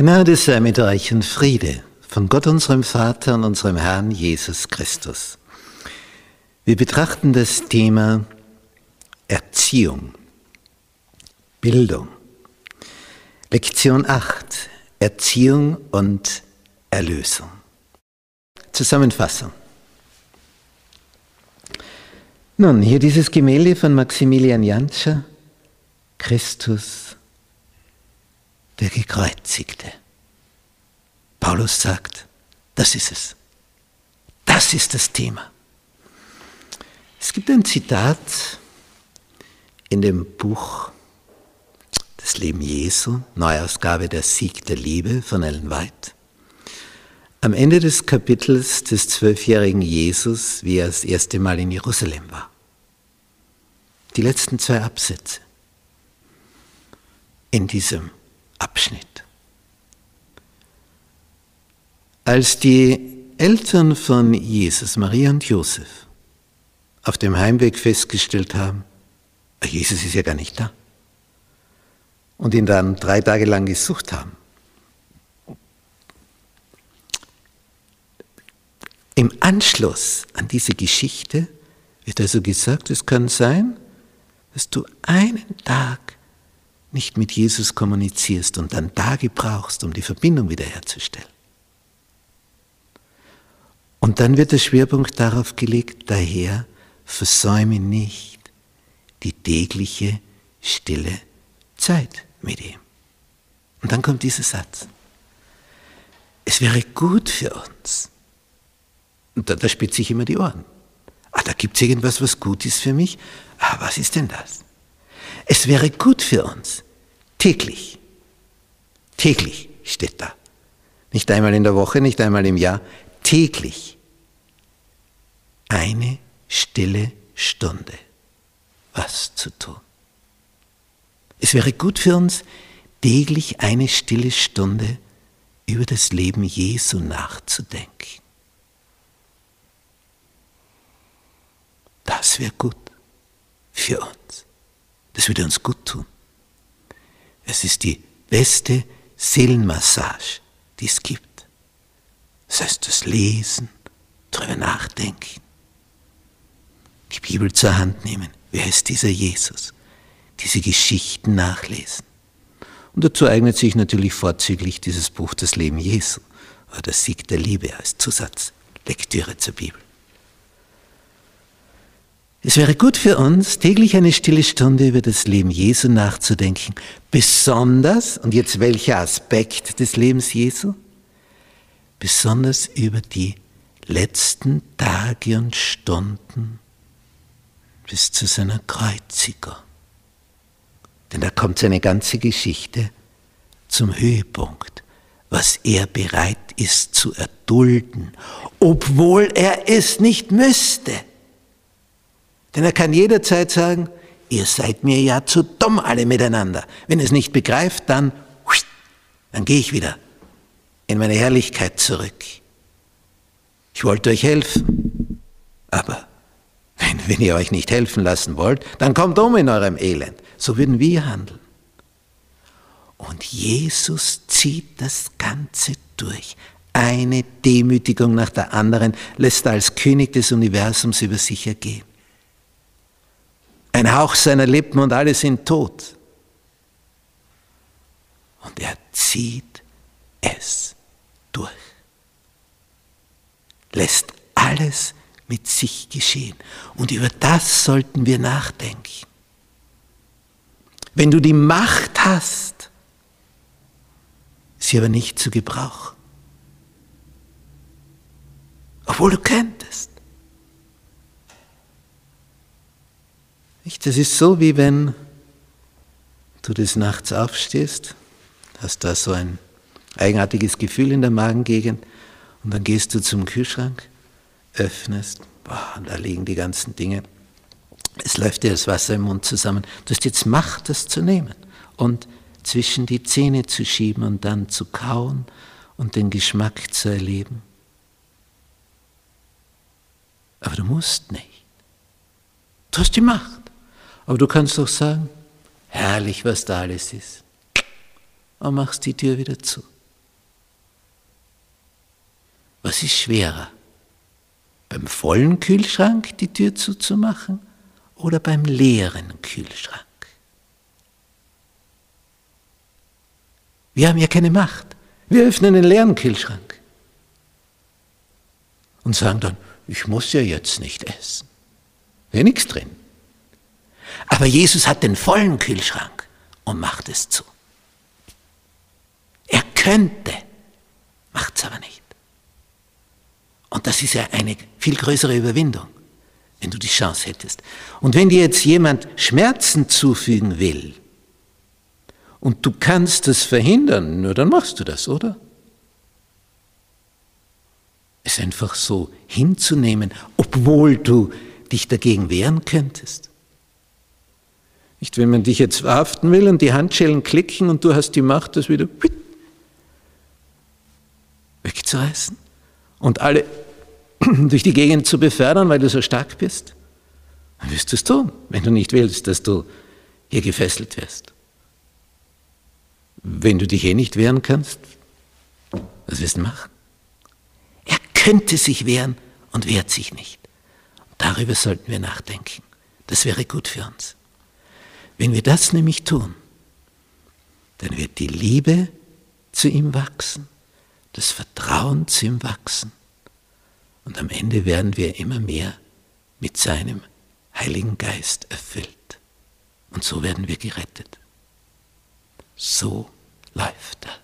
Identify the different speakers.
Speaker 1: Gnade sei mit euch und Friede von Gott unserem Vater und unserem Herrn Jesus Christus. Wir betrachten das Thema Erziehung, Bildung. Lektion 8, Erziehung und Erlösung. Zusammenfassung. Nun, hier dieses Gemälde von Maximilian Jantscher, Christus der Gekreuzigte. Paulus sagt, das ist es. Das ist das Thema. Es gibt ein Zitat in dem Buch Das Leben Jesu, Neuausgabe Der Sieg der Liebe von Ellen White. Am Ende des Kapitels des zwölfjährigen Jesus, wie er das erste Mal in Jerusalem war. Die letzten zwei Absätze in diesem Abschnitt. Als die Eltern von Jesus, Maria und Josef, auf dem Heimweg festgestellt haben, Jesus ist ja gar nicht da, und ihn dann drei Tage lang gesucht haben, Im Anschluss an diese Geschichte wird also gesagt, es kann sein, dass du einen Tag nicht mit Jesus kommunizierst und dann Tage brauchst, um die Verbindung wiederherzustellen. Und dann wird der Schwerpunkt darauf gelegt, daher versäume nicht die tägliche stille Zeit mit ihm. Und dann kommt dieser Satz. Es wäre gut für uns. Und da, da spitze ich immer die Ohren. Ah, da gibt es irgendwas, was gut ist für mich. Ah, was ist denn das? Es wäre gut für uns, täglich, täglich steht da, nicht einmal in der Woche, nicht einmal im Jahr, täglich eine stille Stunde was zu tun. Es wäre gut für uns, täglich eine stille Stunde über das Leben Jesu nachzudenken. Das wäre gut für uns. Das würde uns gut tun. Es ist die beste Seelenmassage, die es gibt. Das heißt, das Lesen, darüber nachdenken, die Bibel zur Hand nehmen. Wer ist dieser Jesus? Diese Geschichten nachlesen. Und dazu eignet sich natürlich vorzüglich dieses Buch Das Leben Jesu oder Sieg der Liebe als Zusatzlektüre zur Bibel. Es wäre gut für uns, täglich eine stille Stunde über das Leben Jesu nachzudenken. Besonders, und jetzt welcher Aspekt des Lebens Jesu? Besonders über die letzten Tage und Stunden bis zu seiner Kreuzigung. Denn da kommt seine ganze Geschichte zum Höhepunkt, was er bereit ist zu erdulden, obwohl er es nicht müsste. Denn er kann jederzeit sagen, ihr seid mir ja zu dumm alle miteinander. Wenn es nicht begreift, dann, dann gehe ich wieder in meine Herrlichkeit zurück. Ich wollte euch helfen, aber wenn, wenn ihr euch nicht helfen lassen wollt, dann kommt um in eurem Elend. So würden wir handeln. Und Jesus zieht das Ganze durch. Eine Demütigung nach der anderen lässt er als König des Universums über sich ergehen. Ein Hauch seiner Lippen und alle sind tot. Und er zieht es durch. Lässt alles mit sich geschehen. Und über das sollten wir nachdenken. Wenn du die Macht hast, sie aber nicht zu gebrauchen, obwohl du könntest, Das ist so, wie wenn du des Nachts aufstehst, hast da so ein eigenartiges Gefühl in der Magengegend und dann gehst du zum Kühlschrank, öffnest, boah, da liegen die ganzen Dinge. Es läuft dir das Wasser im Mund zusammen. Du hast jetzt Macht, das zu nehmen und zwischen die Zähne zu schieben und dann zu kauen und den Geschmack zu erleben. Aber du musst nicht. Du hast die Macht. Aber du kannst doch sagen, herrlich, was da alles ist. Und machst die Tür wieder zu. Was ist schwerer? Beim vollen Kühlschrank die Tür zuzumachen oder beim leeren Kühlschrank? Wir haben ja keine Macht. Wir öffnen den leeren Kühlschrank und sagen dann, ich muss ja jetzt nicht essen. Wäre nichts drin. Aber Jesus hat den vollen Kühlschrank und macht es zu. Er könnte, macht es aber nicht. Und das ist ja eine viel größere Überwindung, wenn du die Chance hättest. Und wenn dir jetzt jemand Schmerzen zufügen will und du kannst es verhindern, nur dann machst du das, oder? Es einfach so hinzunehmen, obwohl du dich dagegen wehren könntest. Nicht, wenn man dich jetzt verhaften will und die Handschellen klicken und du hast die Macht, das wieder wegzureißen und alle durch die Gegend zu befördern, weil du so stark bist, dann wirst du es tun, wenn du nicht willst, dass du hier gefesselt wirst. Wenn du dich eh nicht wehren kannst, was wirst du machen? Er könnte sich wehren und wehrt sich nicht. Darüber sollten wir nachdenken. Das wäre gut für uns. Wenn wir das nämlich tun, dann wird die Liebe zu ihm wachsen, das Vertrauen zu ihm wachsen und am Ende werden wir immer mehr mit seinem Heiligen Geist erfüllt. Und so werden wir gerettet. So läuft das.